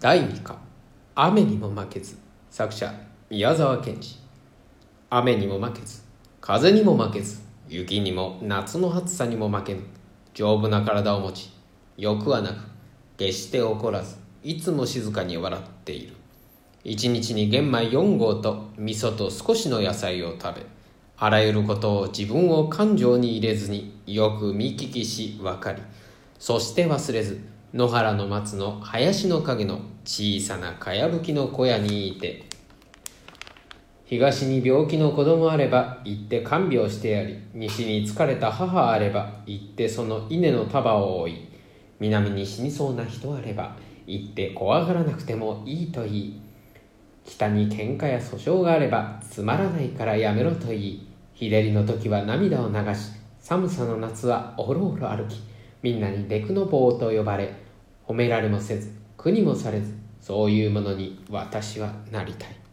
第2課。雨にも負けず。作者宮沢賢治。雨にも負けず。風にも負けず。雪にも夏の暑さにも負けぬ。丈夫な体を持ち欲はなく決して怒らずいつも静かに笑っている。一日に玄米4合と味噌と少しの野菜を食べあらゆることを自分を感情に入れずによく見聞きし分かりそして忘れず野原の松の林の陰の小さなかやぶきの小屋にいて東に病気の子供あれば行って看病してやり西に疲れた母あれば行ってその稲の束を追い南に死にそうな人あれば行って怖がらなくてもいいと言い北に喧嘩や訴訟があればつまらないからやめろと言い日照りの時は涙を流し寒さの夏はおろおろ歩きみんなにデクの棒と呼ばれ褒められもせず苦にもされずそういうものに私はなりたい。